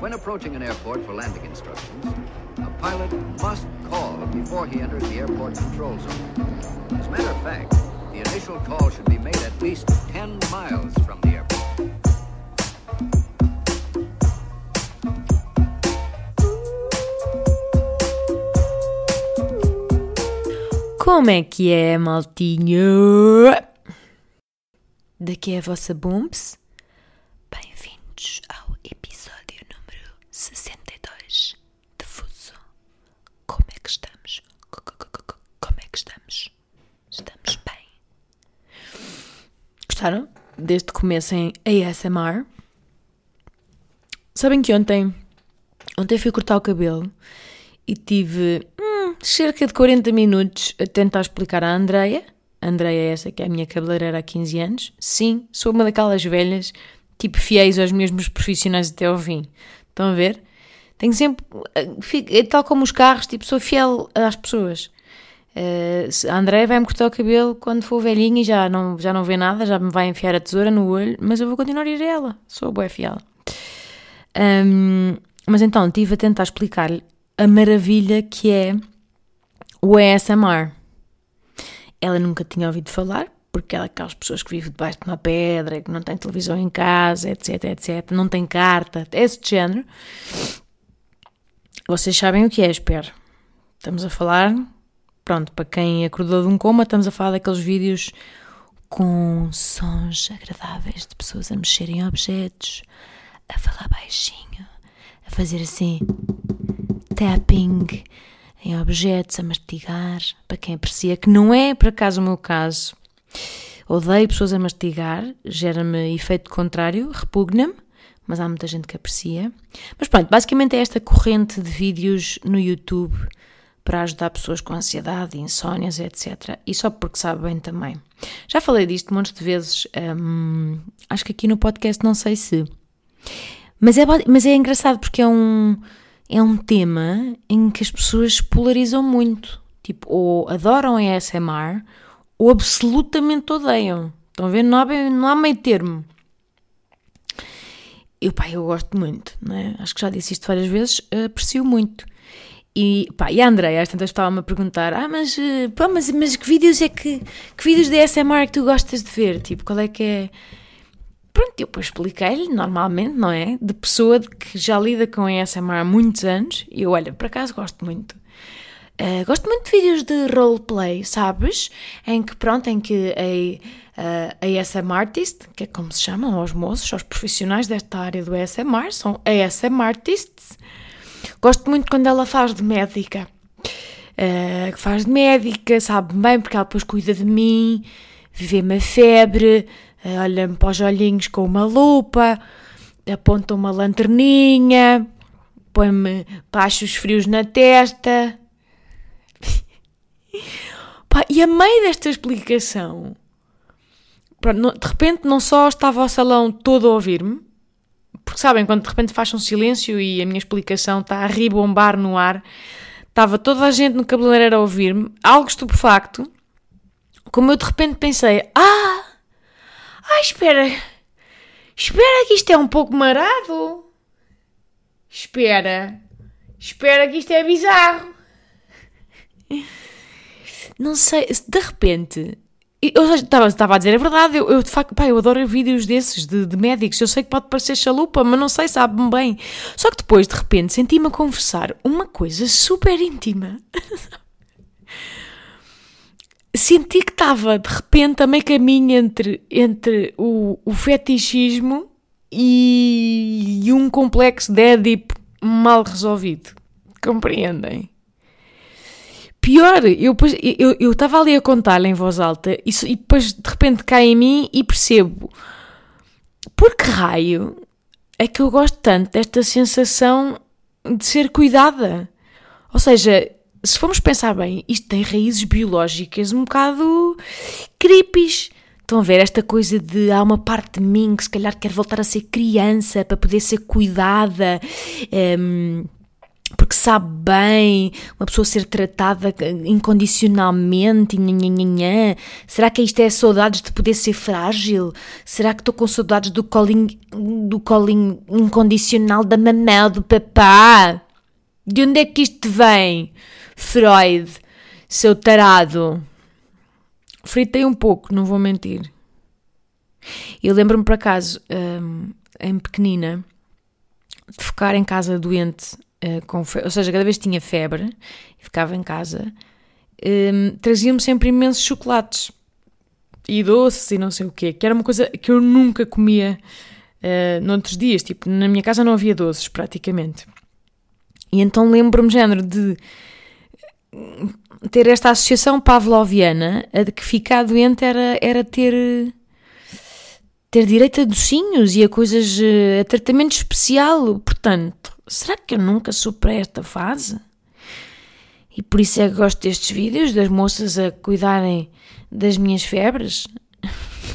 When approaching an airport for landing instructions, a pilot must call before he enters the airport control zone. As a matter of fact, the initial call should be made at least 10 miles from the airport. Como que é, maltinho? Daqui é a vossa Bumps. Bem-vindos Gostaram? Desde que comecem ASMR. Sabem que ontem, ontem fui cortar o cabelo e tive hum, cerca de 40 minutos a tentar explicar à Andreia. A Andreia é essa que é a minha cabeleireira há 15 anos. Sim, sou uma daquelas velhas, tipo fiéis aos mesmos profissionais até ao fim. Estão a ver? Tenho sempre, fico- é tal como os carros, tipo, sou fiel às pessoas. Eh, se- a Andreia vai-me cortar o cabelo quando for velhinha e já não, já não vê nada, já me vai enfiar a tesoura no olho, mas eu vou continuar a ir a ela. Sou boa fiel. Ahm, mas então, estive a tentar explicar-lhe a maravilha que é o ASMR. Ela nunca tinha ouvido falar, porque ela é aquelas pessoas que vivem debaixo de uma pedra, que não tem televisão em casa, etc, etc, não tem carta, é esse género. Vocês sabem o que é, espero. Estamos a falar, pronto, para quem acordou de um coma, estamos a falar daqueles vídeos com sons agradáveis de pessoas a mexerem em objetos, a falar baixinho, a fazer assim tapping em objetos, a mastigar, para quem aprecia, que não é por acaso o meu caso. Odeio pessoas a mastigar, gera-me efeito contrário, repugna-me, mas há muita gente que aprecia. Mas pronto, basicamente é esta corrente de vídeos no YouTube para ajudar pessoas com ansiedade, insónias, etc. E só porque sabe bem também. Já falei disto montes de vezes, hum, acho que aqui no podcast não sei se. Mas é, mas é engraçado porque é um, é um tema em que as pessoas polarizam muito. Tipo, ou adoram a ASMR ou absolutamente odeiam. Estão a ver? Não há, não há meio termo. Eu, pá, eu gosto muito, não é? Acho que já disse isto várias vezes, aprecio muito. E, pá, e a Andréia, às tantas estava-me a perguntar, ah, mas, eh, pá, mas, mas que vídeos é que, que vídeos de ASMR que tu gostas de ver? Tipo, qual é que é... Pronto, eu depois expliquei-lhe, normalmente, não é? De pessoa que já lida com ASMR há muitos anos, e eu, olha, por acaso gosto muito. Uh, gosto muito de vídeos de roleplay, sabes? Em que, pronto, em que a, a ASM Artist, que é como se chamam aos moços, aos profissionais desta área do ASMR, são ASM Artists. Gosto muito quando ela faz de médica. Uh, faz de médica, sabe bem, porque ela depois cuida de mim, vê-me a febre, uh, olha-me para os olhinhos com uma lupa, aponta uma lanterninha, põe-me pachos frios na testa. Pá, e a meio desta explicação, pronto, de repente não só estava o salão todo a ouvir-me, porque sabem, quando de repente faz um silêncio e a minha explicação está a ribombar no ar, estava toda a gente no cabeleireiro a ouvir-me, algo estupefacto, como eu de repente pensei, ah, ah, espera, espera que isto é um pouco marado, espera, espera que isto é bizarro. Não sei, se de repente. Eu estava, a dizer a verdade, eu, eu de facto, pá, eu adoro vídeos desses de, de médicos. Eu sei que pode parecer chalupa, mas não sei, sabe-me bem. Só que depois, de repente, senti-me a conversar uma coisa super íntima. Senti que estava, de repente, a meio caminho entre, entre o, o fetichismo e, e um complexo de Édipo mal resolvido. Compreendem? Pior, eu depois- eu eu estava ali a contar em voz alta e, e depois de repente cai em mim e percebo por que raio é que eu gosto tanto desta sensação de ser cuidada. Ou seja, se formos pensar bem, isto tem raízes biológicas um bocado creepies. Estão a ver esta coisa de há uma parte de mim que se calhar quer voltar a ser criança para poder ser cuidada. ehm, porque sabe bem uma pessoa ser tratada incondicionalmente? Nhanhanhanhã? Será que isto é saudades de poder ser frágil? Será que estou com saudades do colinho, do colinho incondicional da mamãe do papá? De onde é que isto vem? Freud, seu tarado. Fritei um pouco, não vou mentir. Eu lembro-me, por acaso, um, em pequenina, de ficar em casa doente, uh, com ou seja, cada vez que tinha febre e ficava em casa, um, traziam-me sempre imensos chocolates e doces e não sei o quê, que era uma coisa que eu nunca comia uh, noutros dias. Tipo, na minha casa não havia doces praticamente. E então lembro-me, género, de ter esta associação pavloviana a de que ficar doente era, era ter ter direito a docinhos e a coisas, a tratamento especial. Portanto, será que eu nunca superei esta fase? E por isso é que gosto destes vídeos, das moças a cuidarem das minhas febres.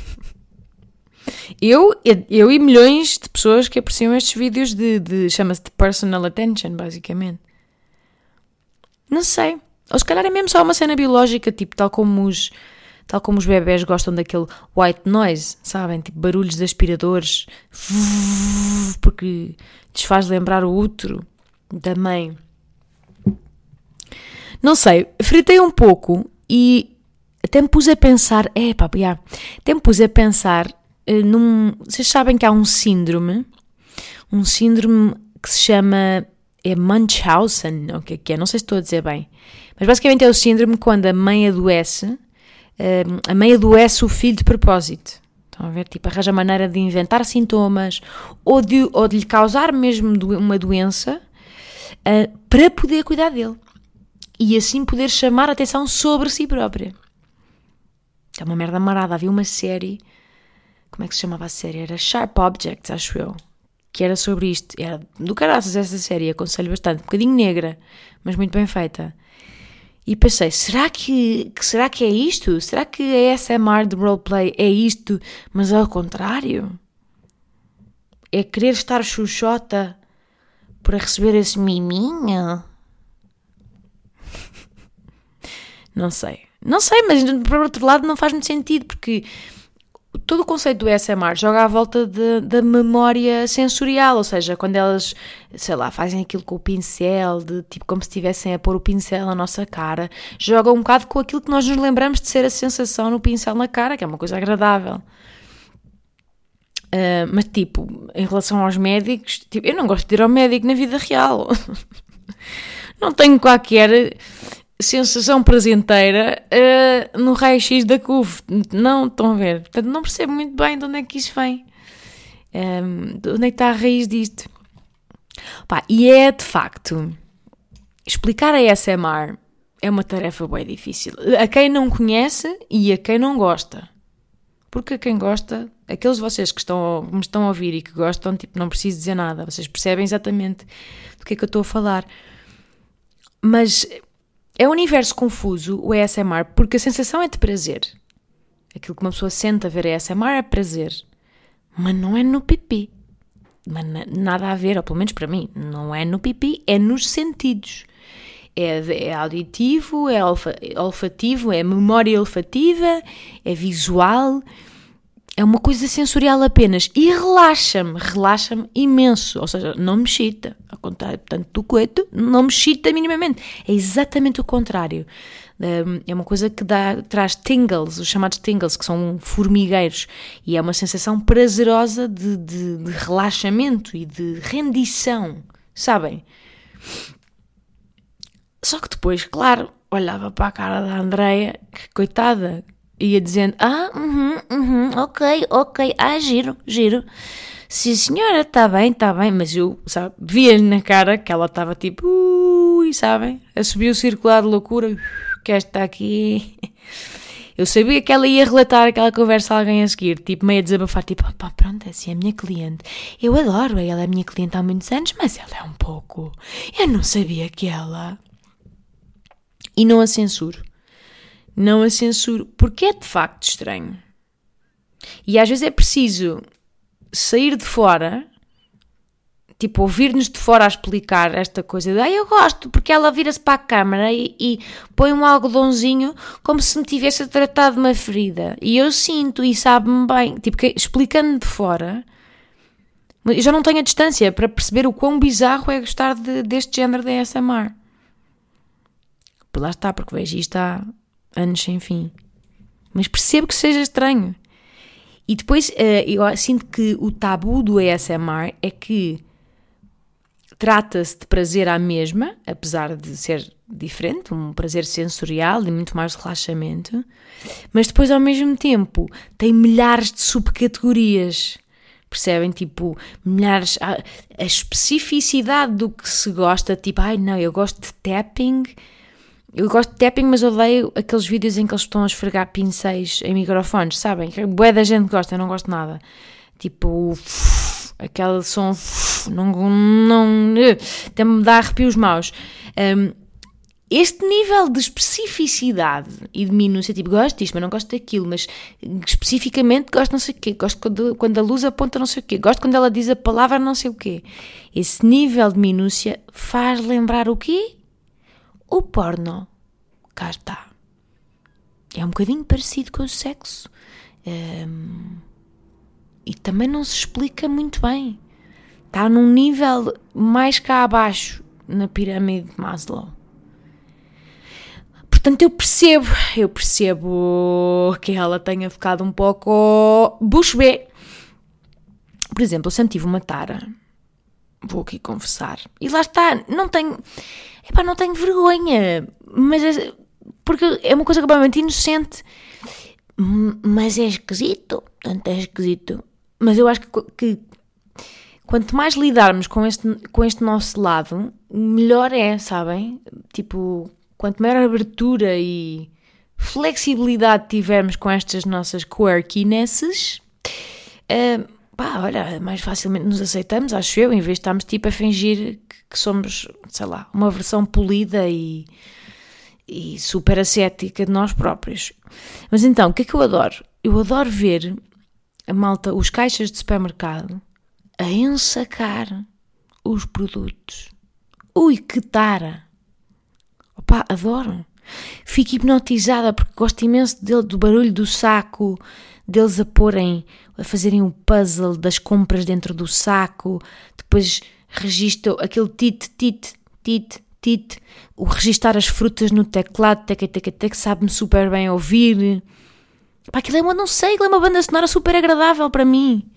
Eu, eu e milhões de pessoas que apreciam estes vídeos de, de chama-se de personal attention, basicamente. Não sei. Ou se calhar é mesmo só uma cena biológica, tipo, tal como os, tal como os bebés gostam daquele white noise, sabem? Tipo barulhos de aspiradores, porque lhes faz lembrar o útero da mãe. Não sei, fritei um pouco e até me pus a pensar, é pá, yeah, até me pus a pensar uh, num. Vocês sabem que há um síndrome, um síndrome que se chama. É Munchausen, o que é que é? Não sei se estou a dizer bem. Mas basicamente é o síndrome quando a mãe adoece a mãe adoece o filho de propósito. Estão a ver? Tipo, arranja maneira de inventar sintomas ou de, ou de lhe causar mesmo uma doença uh, para poder cuidar dele. E assim poder chamar a atenção sobre si própria. É uma merda marada. Havia uma série. Como é que se chamava a série? Era Sharp Objects, acho eu. Que era sobre isto. Era do caraças essa série. Aconselho bastante. Um bocadinho negra, mas muito bem feita. E pensei, será que, será que é isto? Será que a ASMR de roleplay é isto, mas ao contrário? É querer estar chuchota para receber esse miminho? Não sei. Não sei, mas por outro lado não faz muito sentido, porque todo o conceito do SMR joga à volta da memória sensorial, ou seja, quando elas, sei lá, fazem aquilo com o pincel, de tipo como se estivessem a pôr o pincel na nossa cara, joga um bocado com aquilo que nós nos lembramos de ser a sensação no pincel na cara, que é uma coisa agradável. Uh, mas tipo, em relação aos médicos, tipo, eu não gosto de ir ao médico na vida real. não tenho qualquer sensação prazenteira uh, no raio-x da CUF. Não, estão a ver? Portanto, não percebo muito bem de onde é que isso vem. Um, ehm, de onde é que está a raiz disto? Pá, e é de facto explicar a SMR é uma tarefa bem difícil. A quem não conhece e a quem não gosta. Porque a quem gosta, aqueles de vocês que estão, me estão a ouvir e que gostam, tipo, não preciso dizer nada, vocês percebem exatamente do que é que eu estou a falar. Mas é um universo confuso o ASMR porque a sensação é de prazer. Aquilo que uma pessoa sente a ver ASMR é prazer. Mas não é no pipi. Mas nada a ver, ou pelo menos para mim, não é no pipi, é nos sentidos. É, é auditivo, é olfativo, é memória olfativa, é visual, é uma coisa sensorial apenas e relaxa-me, relaxa-me imenso, ou seja, não me chita, contrário, portanto, do coito, não me chita minimamente, é exatamente o contrário. Hum, é uma coisa que dá, traz tingles, os chamados tingles, que são formigueiros, e é uma sensação prazerosa de, de, de relaxamento e de rendição, sabem? Só que depois, claro, olhava para a cara da Andreia, que coitada, ia dizendo: Ah, uhum, uhum, ok, ok, ah, giro, giro. Sim, senhora, está bem, está bem, mas eu, sabe, via-lhe na cara que ela estava tipo, ui, sabem, a subir o circular de loucura, que esta está aqui. Eu sabia que ela ia relatar aquela conversa a alguém a seguir, tipo, meio a desabafar, tipo, pá, pronto, assim, é a minha cliente. Eu adoro, ela é minha cliente há muitos anos, mas ela é um pouco. Eu não sabia que ela. E não a censuro não a censuro, porque é de facto estranho. E às vezes é preciso sair de fora, tipo, ouvir-nos de fora a explicar esta coisa de, ah, eu gosto, porque ela vira-se para a câmara e, e, põe um algodãozinho como se me tivesse a tratar de uma ferida. E eu sinto e sabe-me bem, tipo, que, explicando de fora, eu já não tenho a distância para perceber o quão bizarro é gostar de, deste género de ASMR. Por lá está, porque vejo isto há anos sem fim. Mas percebo que seja estranho. E depois uh, eu sinto que o tabu do ASMR é que trata-se de prazer à mesma, apesar de ser diferente, um prazer sensorial e muito mais relaxamento, mas depois ao mesmo tempo tem milhares de subcategorias. Percebem? Tipo, milhares. A, a especificidade do que se gosta, tipo, ai não, eu gosto de tapping. Eu gosto de tapping, mas odeio aqueles vídeos em que eles estão a esfregar pincéis em microfones, sabem? Boa da gente gosta, eu não gosto nada. Tipo, aquele som, não, não, até me dá arrepios maus. Um, este nível de especificidade e de minúcia, tipo, gosto disto, mas não gosto daquilo, mas especificamente gosto não sei o quê, gosto quando, quando a luz aponta não sei o quê, gosto quando ela diz a palavra não sei o quê. Esse nível de minúcia faz lembrar o quê? O porno. Cá está. É um bocadinho parecido com o sexo. Um, e também não se explica muito bem. Está num nível mais cá abaixo na pirâmide de Maslow. Portanto, eu percebo, eu percebo que ela tenha ficado um pouco bucho B. Por exemplo, eu sempre tive uma tara, vou aqui confessar, e lá está, não tenho, epá, não tenho vergonha, mas é, porque é uma coisa completamente inocente, mas é esquisito, tanto é esquisito mas eu acho que, que quanto mais lidarmos com este, com este nosso lado, melhor é, sabem? Tipo, quanto maior abertura e flexibilidade tivermos com estas nossas quirkinesses, uh, pá, olha, mais facilmente nos aceitamos, acho eu, em vez de estarmos tipo a fingir que, que somos, sei lá, uma versão polida e, e super ascética de nós próprios. Mas então, o que é que eu adoro? Eu adoro ver a malta, os caixas de supermercado, a ensacar os produtos. Ui, que tara! Opa, adoro! Fico hipnotizada porque gosto imenso dele, do barulho do saco, deles a porem, a fazerem o um puzzle das compras dentro do saco, depois registro aquele tit, tit, tit, tit, o registar as frutas no teclado, teca, teca, teca, sabe-me super bem ouvir. Pá, aquilo é uma, não sei, aquilo é uma banda sonora super agradável para mim.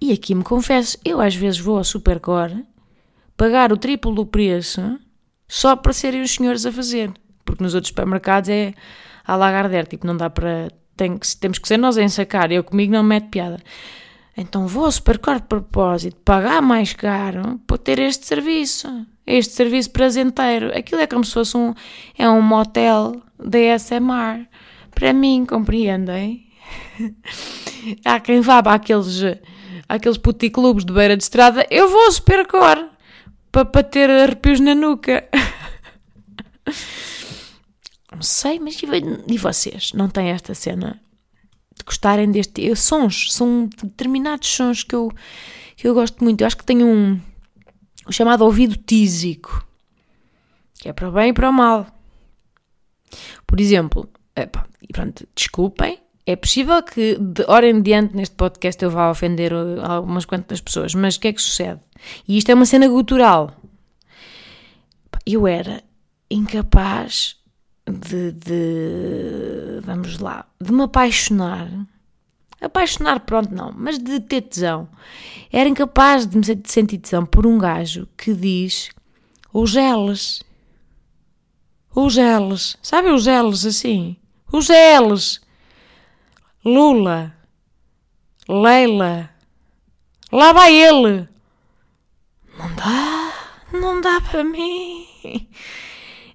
E aqui me confesso, eu às vezes vou ao Supercore pagar o triplo do preço só para serem os senhores a fazer. Porque nos outros supermercados é a lagarder, tipo, não dá para. Tem que, temos que ser nós a ensacar. Eu comigo não me mete piada. Então vou ao Supercore de propósito, pagar mais caro para ter este serviço. Este serviço prazenteiro. Aquilo é como se fosse um. É um motel DSMR para mim, compreendem? Há quem vá para aqueles, aqueles puticlubes de beira de estrada, eu vou ao supercor para, para ter arrepios na nuca. Não sei, mas e vocês? Não têm esta cena de gostarem deste. Eu, sons, são determinados sons que eu, que eu gosto muito. Eu acho que tenho um, um chamado ouvido tísico, que é para o bem e para o mal. Por exemplo, Epá, e pronto, desculpem. É possível que de hora em diante neste podcast eu vá ofender uh, algumas quantas pessoas, mas o que é que sucede? E isto é uma cena cultural. Eu era incapaz de, de, vamos lá, de me apaixonar. Apaixonar, pronto, não, mas de ter tesão. Era incapaz de me sentir tesão por um gajo que diz os geles. Os geles. Sabe os geles assim? Os L's. Lula. Leila. Lá vai ele. Não dá. Não dá para mim.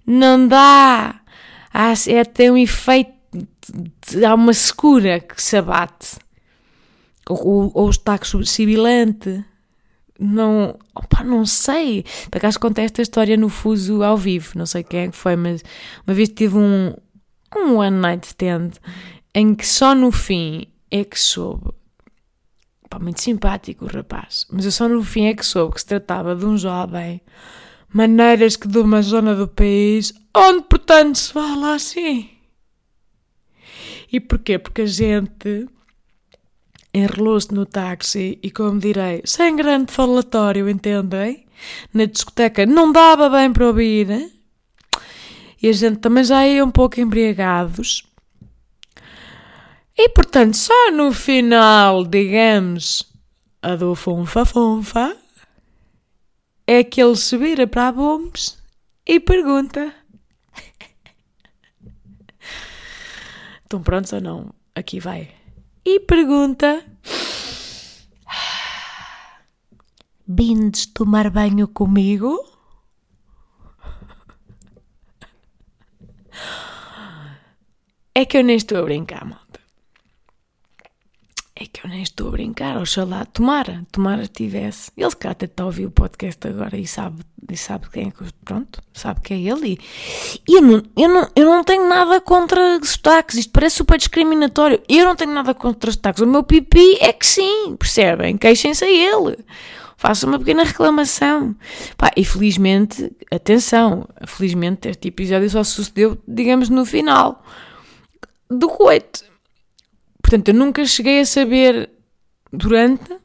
Não dá. Há, é, tem um efeito. Há uma secura que se abate. Ou, ou está sibilante. Não, opa, não sei. Por acaso contei esta história no Fuso ao vivo. Não sei quem é que foi, mas uma vez tive um, um one night stand em que só no fim é que soube muito simpático o rapaz. Mas eu só no fim é que soube que se tratava de um jovem, maneiras que de uma zona do país onde, portanto, se fala assim. E porquê? Porque a gente enrolou-se no táxi e, como direi, sem grande falatório, entendem? Na discoteca não dava bem para ouvir. E a gente também já ia um pouco embriagados. E portanto, só no final, digamos, a do funfa-funfa, é que ele se vira para a Bombs e pergunta: Estão prontos ou não? Aqui vai. E pergunta: Vindes tomar banho comigo? É que eu nem estou a brincar, malta. É que eu nem estou a brincar, oxalá, tomara, tomara tivesse. Ele se calhar até está a ouvir o podcast agora e sabe, e sabe quem é que, pronto, sabe que é ele. E eu não, eu, não, eu não tenho nada contra sotaques, isto parece super discriminatório. Eu não tenho nada contra sotaques, o meu pipi é que sim, percebem? Queixem-se a ele. Faça uma pequena reclamação. Pá, e felizmente, atenção, felizmente este episódio só sucedeu, digamos, no final do coito Portanto, eu nunca cheguei a saber durante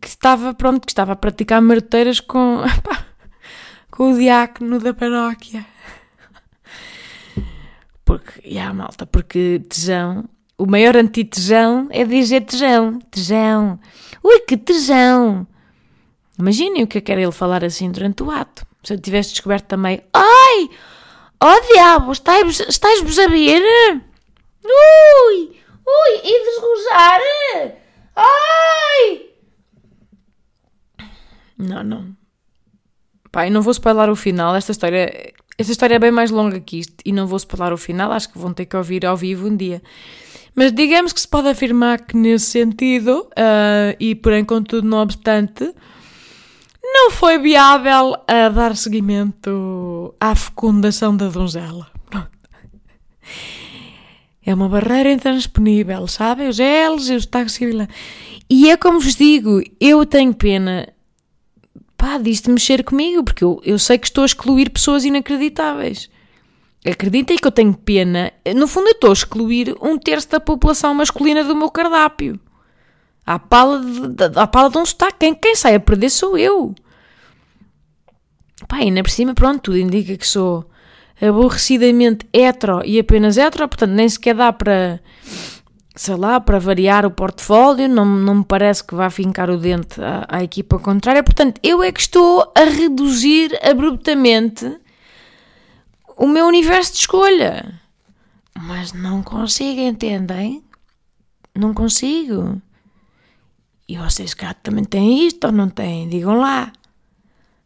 que estava, pronto, que estava a praticar marteiras com, pá, com o diácono da paróquia. Porque, e yeah, malta, porque tejão, o maior antitejão é dizer tejão, tejão. Ui, que tejão! Imaginem o que é que era ele falar assim durante o ato. Se eu tivesse descoberto também, ai, oh diabo, estás, estás-vos a ver? Ui! Ui, e desgozar? Ai! Não, não. Pai, não vou spoiler o final. Esta história, esta história é bem mais longa que isto e não vou spoiler o final. Acho que vão ter que ouvir ao vivo um dia. Mas digamos que se pode afirmar que nesse sentido, uh, e porém contudo não obstante, não foi viável a dar seguimento à fecundação da donzela. É uma barreira intransponível, sabe? Os L's e os taxis. E é como vos digo, eu tenho pena pá, disto mexer comigo, porque eu, eu sei que estou a excluir pessoas inacreditáveis. Acreditem que eu tenho pena. No fundo, eu estou a excluir um terço da população masculina do meu cardápio. À pala de, à pala de um sotaque. Quem, quem sai a perder sou eu. Pá, ainda por cima, pronto, tudo indica que sou aborrecidamente hetero e apenas hetero, portanto nem sequer dá para, sei lá, para variar o portfólio, não, não me parece que vá fincar o dente à, à equipa contrária, portanto eu é que estou a reduzir abruptamente o meu universo de escolha. Mas não consigo, entendem? Não consigo. E vocês cá também têm isto ou não têm? Digam lá.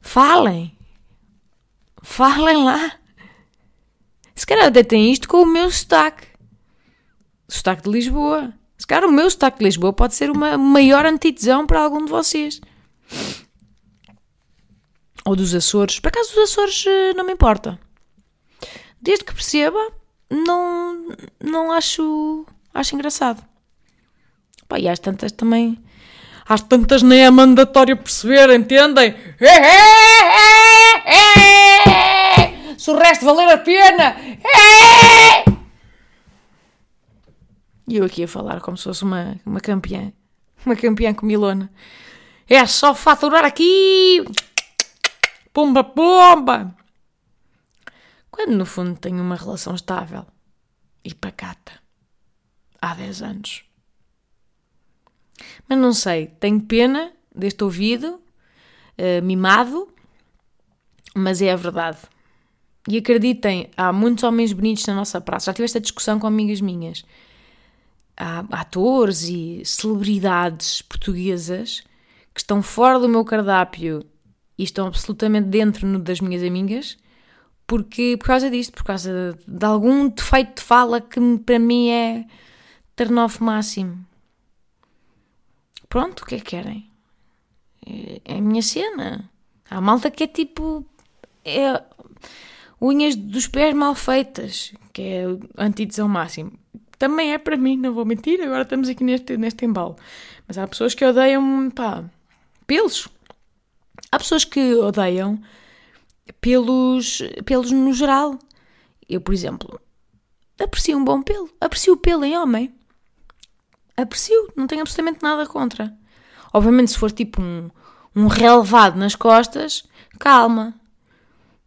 Falem. Falem lá. Se calhar até tem isto com o meu sotaque. Sotaque de Lisboa. Se calhar o meu sotaque de Lisboa pode ser uma maior antitesão para algum de vocês. Ou dos Açores. Por acaso dos Açores eh, não me importa. Desde que perceba, não, não acho, acho engraçado. Pá, e às tantas também. Às tantas nem é mandatório perceber, entendem? É, é, é, se o resto valer a pena. É! E eu aqui a falar como se fosse uma, uma campeã. Uma campeã com milona. É só faturar aqui. Pomba, pomba. Quando no fundo tenho uma relação estável e pacata. Há 10 anos. Mas não sei, tenho pena deste ouvido, uh, mimado, mas é a verdade. E acreditem, há muitos homens bonitos na nossa praça. Já tive esta discussão com amigas minhas. Há atores e celebridades portuguesas que estão fora do meu cardápio e estão absolutamente dentro das minhas amigas porque por causa disto, por causa de, algum defeito de fala que para mim é turn-off máximo. Pronto, o que é que querem? É, é a minha cena. Há malta que é tipo. É, unhas dos pés mal feitas, que é a antítese ao máximo. também é para mim, não vou mentir, agora estamos aqui neste, neste embalo. Mas há pessoas que odeiam, pá, pelos. Há pessoas que odeiam pelos, pelos no geral. Eu, por exemplo, aprecio um bom pelo. Aprecio o pelo em homem. Aprecio, não tenho absolutamente nada contra. Obviamente, se for tipo um, um relevado nas costas, calma.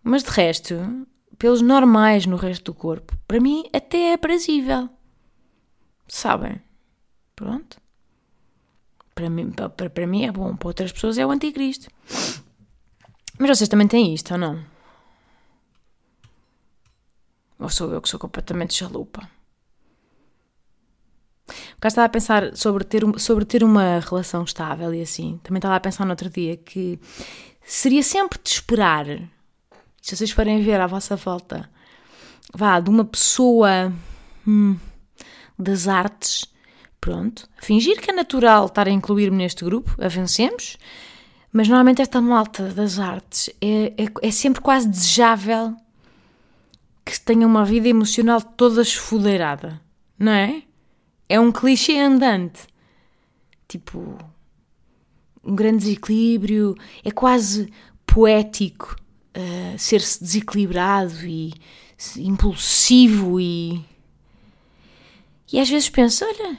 Mas de resto, pelos normais no resto do corpo, para mim até é aprazível. Sabem? Pronto. Para mim, para, para mim é bom, para outras pessoas é o anticristo. Mas vocês também têm isto, ou não? Ou sou eu que sou completamente chalupa? Cá estava a pensar sobre ter, sobre ter uma relação estável e assim. Também estava a pensar no outro dia que seria sempre de esperar, se vocês forem ver à vossa volta, vá, de uma pessoa hum, das artes, pronto, fingir que é natural estar a incluir-me neste grupo, avancemos, mas normalmente esta malta das artes é, é, é sempre quase desejável que tenha uma vida emocional toda esfodeirada, não é? É um clichê andante. Tipo, um grande desequilíbrio, é quase poético uh, ser-se desequilibrado e impulsivo e. E às vezes penso, olha,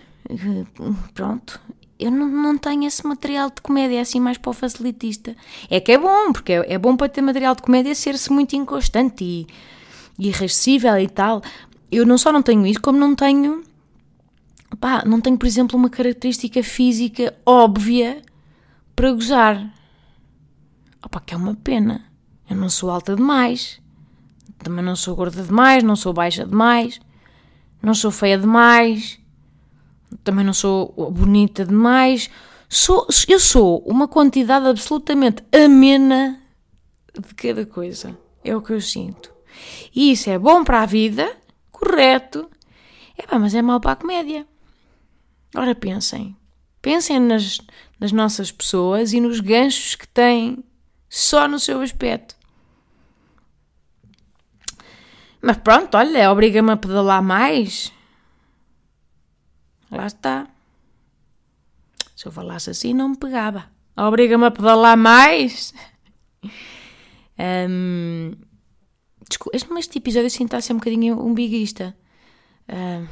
pronto, eu não, não tenho esse material de comédia assim mais para o facilitista. É que é bom, porque é, é bom para ter material de comédia ser-se muito inconstante e irrascível e tal. Eu não só não tenho isso, como não tenho. Pá, não tenho, por exemplo, uma característica física óbvia para gozar. Opa, que é uma pena. Eu não sou alta demais. Também não sou gorda demais, não sou baixa demais. Não sou feia demais. Também não sou bonita demais. Sou, eu sou uma quantidade absolutamente amena de cada coisa. É o que eu sinto. E isso é bom para a vida, correto. É pá, mas é mau para a comédia. Ora, pensem. Pensem nas, nas nossas pessoas e nos ganchos que têm só no seu aspecto. Mas pronto, olha, obriga-me a pedalar mais. Lá está. Se eu falasse assim, não me pegava. Obriga-me a pedalar mais. um, Desculpa, este episódio assim está a ser um bocadinho umbiguista. Uh,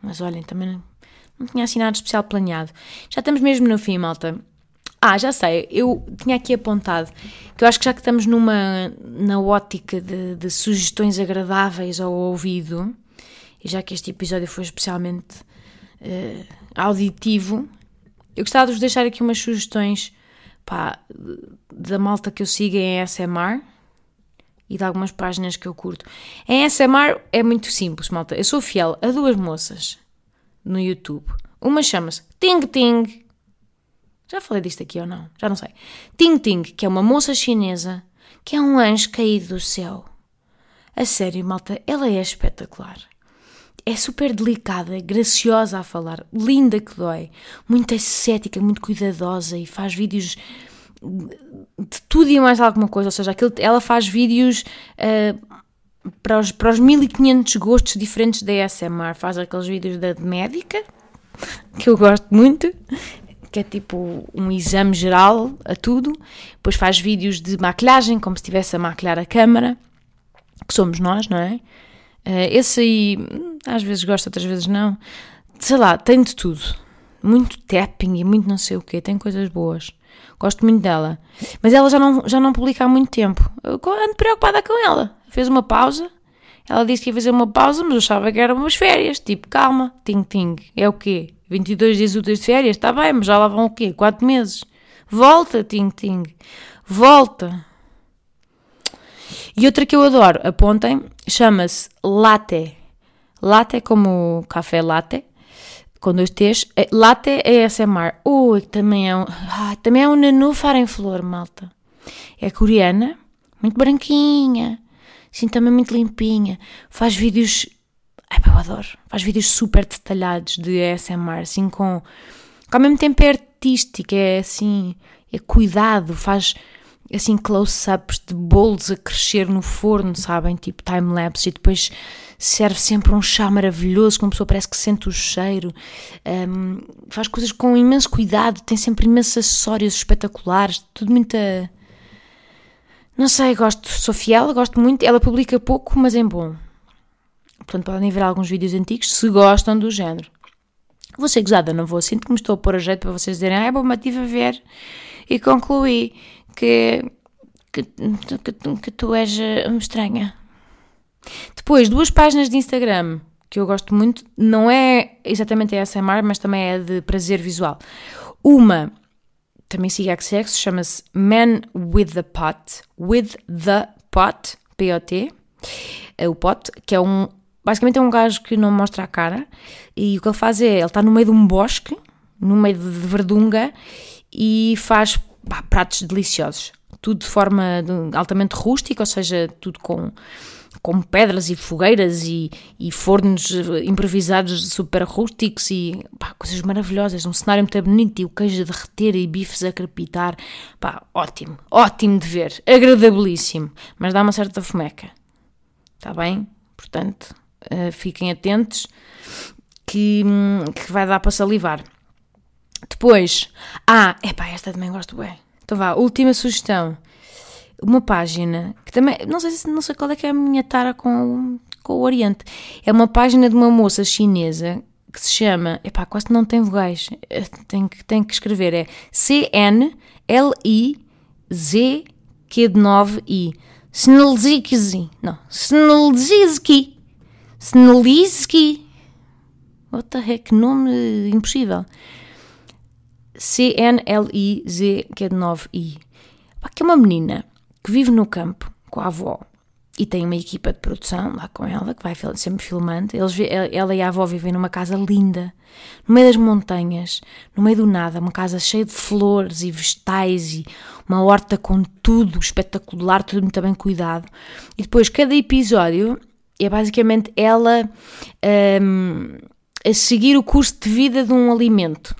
mas olhem, também não, não tinha nada especial planeado. Já estamos mesmo no fim, malta. Ah, já sei, eu tinha aqui apontado que eu acho que já que estamos numa na ótica de, de sugestões agradáveis ao ouvido, e já que este episódio foi especialmente uh, auditivo, eu gostava de vos deixar aqui umas sugestões pá, da malta que eu sigo em ASMR e de algumas páginas que eu curto. Em ASMR é muito simples, malta. Eu sou fiel a duas moças no YouTube. Uma chama-se Ting Ting. Já falei disto aqui ou não? Já não sei. Ting Ting, que é uma moça chinesa, que é um anjo caído do céu. A sério, malta, ela é espetacular. É super delicada, graciosa a falar, linda que dói, muito ascética, muito cuidadosa e faz vídeos de tudo e mais alguma coisa, ou seja, aquilo, ela faz vídeos uh, para, os, para os 1500 gostos diferentes da ASMR, faz aqueles vídeos da médica, que eu gosto muito, que é tipo um exame geral a tudo, depois faz vídeos de maquilhagem, como se estivesse a maquilhar a câmara, que somos nós, não é? Uh, esse aí, às vezes gosto, outras vezes não. Sei lá, tem de tudo. Muito tapping e muito não sei o quê, tem coisas boas. Gosto muito dela. Mas ela já não, já não publica há muito tempo. Eu ando preocupada com ela. Fez uma pausa. Ela disse que ia fazer uma pausa, mas eu achava que eram umas férias. Tipo, calma, ting ting. É o quê? 22 dias úteis de férias? Está bem, mas já lá vão o quê? 4 meses. Volta, ting ting. Volta. E outra que eu adoro, apontem, chama-se Latte. Latte como café latte com dois T's. É, latte é ASMR. Ui, também é um, ah, também é um nenúfar em flor, malta. É coreana, muito branquinha, assim também muito limpinha. Faz vídeos, ai eu adoro, faz vídeos super detalhados de ASMR, assim com, com ao mesmo tempo é artística, é assim, é cuidado, faz assim close-ups de bolos a crescer no forno, sabem? Tipo time-lapse e depois serve sempre um chá maravilhoso, que uma pessoa parece que sente o cheiro, um, faz coisas com imenso cuidado, tem sempre imensos acessórios espetaculares, tudo muita. Não sei, gosto, sou fiel, gosto muito. Ela publica pouco, mas é bom. Portanto, podem ver alguns vídeos antigos se gostam do género. Vou ser gozada, não vou. Sinto que me estou a pôr a jeito para vocês dizerem, ah, é bom, mas estive a ver e concluí que, que, que, que tu és uh, estranha. Depois, duas páginas de Instagram que eu gosto muito, não é exatamente a ASMR, mas também é de prazer visual. Uma, também siga que segue, chama-se Man with the Pot, with the Pot, P-O-T, é o pot, que é um, basicamente é um gajo que não mostra a cara e o que ele faz é, ele está no meio de um bosque, no meio de verdunga e faz pá, pratos deliciosos, tudo de forma altamente rústica, ou seja, tudo com com pedras e fogueiras e, e fornos improvisados super rústicos e pá, coisas maravilhosas, um cenário muito bonito e o queijo a derreter e bifes a crepitar, pá, ótimo, ótimo de ver, agradabilíssimo, mas dá uma certa fomeca, está bem? Portanto, uh, fiquem atentos que, que vai dar para salivar. Depois, ah, epá, esta também gosto bem. Então vá, última sugestão uma página que também, não sei, não sei qual é que é a minha tara com, com o Oriente. É uma página de uma moça chinesa que se chama, epá, quase não tem vogais, eh, tem que, tem que escrever, é C-N-L-I-Z Q de 9-I. Snelziki, não, Snelziki, Snelziki. What the heck, nome impossível. C-N-L-I-Z Q de 9-I. Que é uma menina que vive no campo com a avó e tem uma equipa de produção lá com ela, que vai sempre filmando. Eles, ela e a avó vivem numa casa linda, no meio das montanhas, no meio do nada, uma casa cheia de flores e vegetais e uma horta com tudo espetacular, tudo muito bem cuidado. E depois, cada episódio é basicamente ela um, a seguir o curso de vida de um alimento.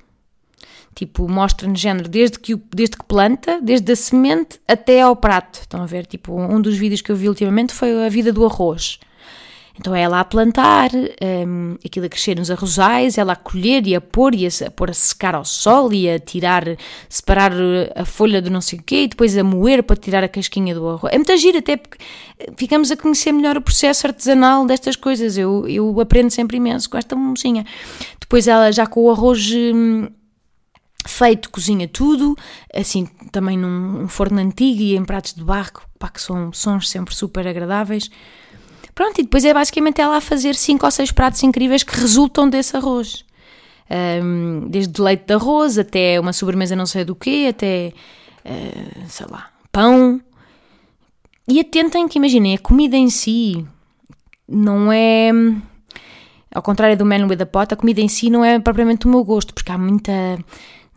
Tipo, mostra-nos género desde que, desde que planta, desde a semente até ao prato. Estão a ver? Tipo, um dos vídeos que eu vi ultimamente foi a vida do arroz. Então é ela a plantar, um, aquilo a crescer nos arrozais, ela a colher e a pôr e a, a pôr a secar ao sol e a tirar, separar a folha do não sei o quê e depois a moer para tirar a casquinha do arroz. É muita gira até porque ficamos a conhecer melhor o processo artesanal destas coisas. Eu, eu aprendo sempre imenso com esta mocinha. Depois ela já com o arroz hum, feito, cozinha tudo, assim também num forno antigo e em pratos de barro, pá, que são sons sempre super agradáveis. Pronto, e depois é basicamente ela a fazer cinco ou seis pratos incríveis que resultam desse arroz. Um, desde leite de arroz até uma sobremesa não sei do quê, até, uh, sei lá, pão. E atentem que, imaginem, a comida em si não é... Ao contrário do Man with a Pot, a comida em si não é propriamente o meu gosto, porque há muita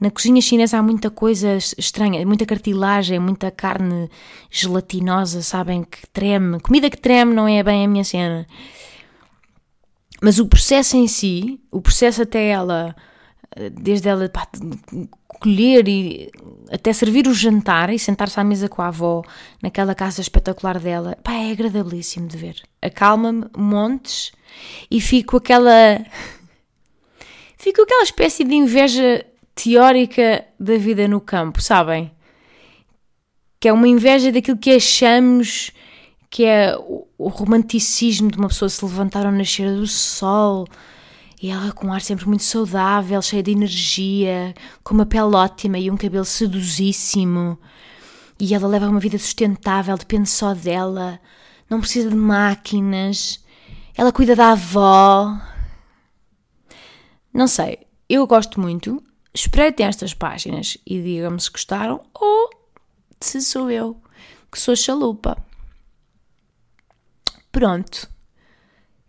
na cozinha chinesa há muita coisa estranha, muita cartilagem, muita carne gelatinosa, sabem, que treme. Comida que treme não é bem a minha cena. Mas o processo em si, o processo até ela, desde ela pá, colher e até servir o jantar e sentar-se à mesa com a avó naquela casa espetacular dela, pá, é agradabilíssimo de ver. Acalma-me montes e fico aquela. Fico aquela espécie de inveja teórica da vida no campo, sabem? Que é uma inveja daquilo que achamos que é o, romanticismo de uma pessoa se levantar ao nascer do sol e ela com um ar sempre muito saudável, cheia de energia, com uma pele ótima e um cabelo seduzíssimo. E ela leva uma vida sustentável, depende só dela, não precisa de máquinas, ela cuida da avó. Não sei, eu gosto muito, espreitem estas páginas e digam-me se gostaram ou se sou eu que sou chalupa. Pronto.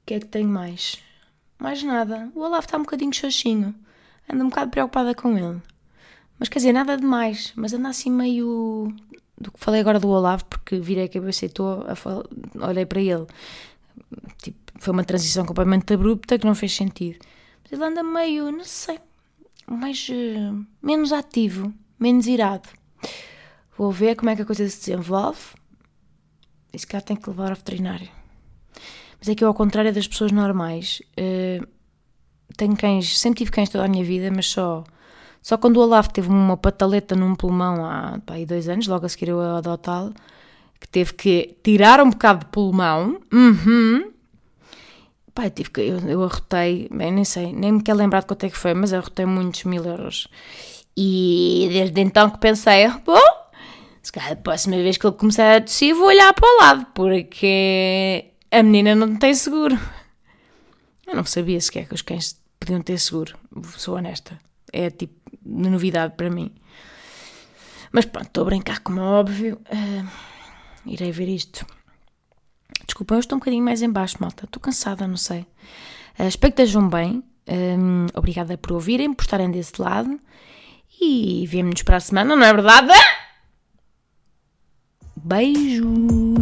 O que é que tenho mais? Mais nada. O Olavo está um bocadinho xoxinho. Ando um bocado preocupada com ele. Mas quer dizer, nada demais. Mas anda assim meio. Do que falei agora do Olavo, porque virei a cabeça e estou a olhei para ele. Tipo, foi uma transição completamente abrupta que não fez sentido. Mas ele anda meio, não sei, mais uh, menos ativo, menos irado. Vou ver como é que a coisa se desenvolve. E se calhar tenho que levar ao veterinário. Mas é que eu, ao contrário das pessoas normais, uh, tenho cães, sempre tive cães toda a minha vida, mas só, só quando o Olaf teve uma pataleta num pulmão há, pá, dois anos, logo a seguir eu adotá-lo, que teve que tirar um bocado de pulmão. Uhum. Pá, eu, tive que, eu, eu arrotei, bem, nem sei, nem me quero lembrar de quanto é que foi, mas arrotei muitos mil euros. E desde então que pensei, bom, se calhar a próxima vez que ele começar a tossir vou olhar para o lado, porque a menina não tem seguro. Eu não sabia sequer que os cães podiam ter seguro, sou honesta. É tipo novidade para mim. Mas pronto, estou a brincar, como é óbvio. Uh, irei ver isto. Desculpa, eu estou um bocadinho mais em baixo, malta. Estou cansada, não sei. Uh, espero que estejam bem. Um, obrigada por ouvirem, por estarem desse lado. E vemo-nos para a semana, não é verdade? Beijos!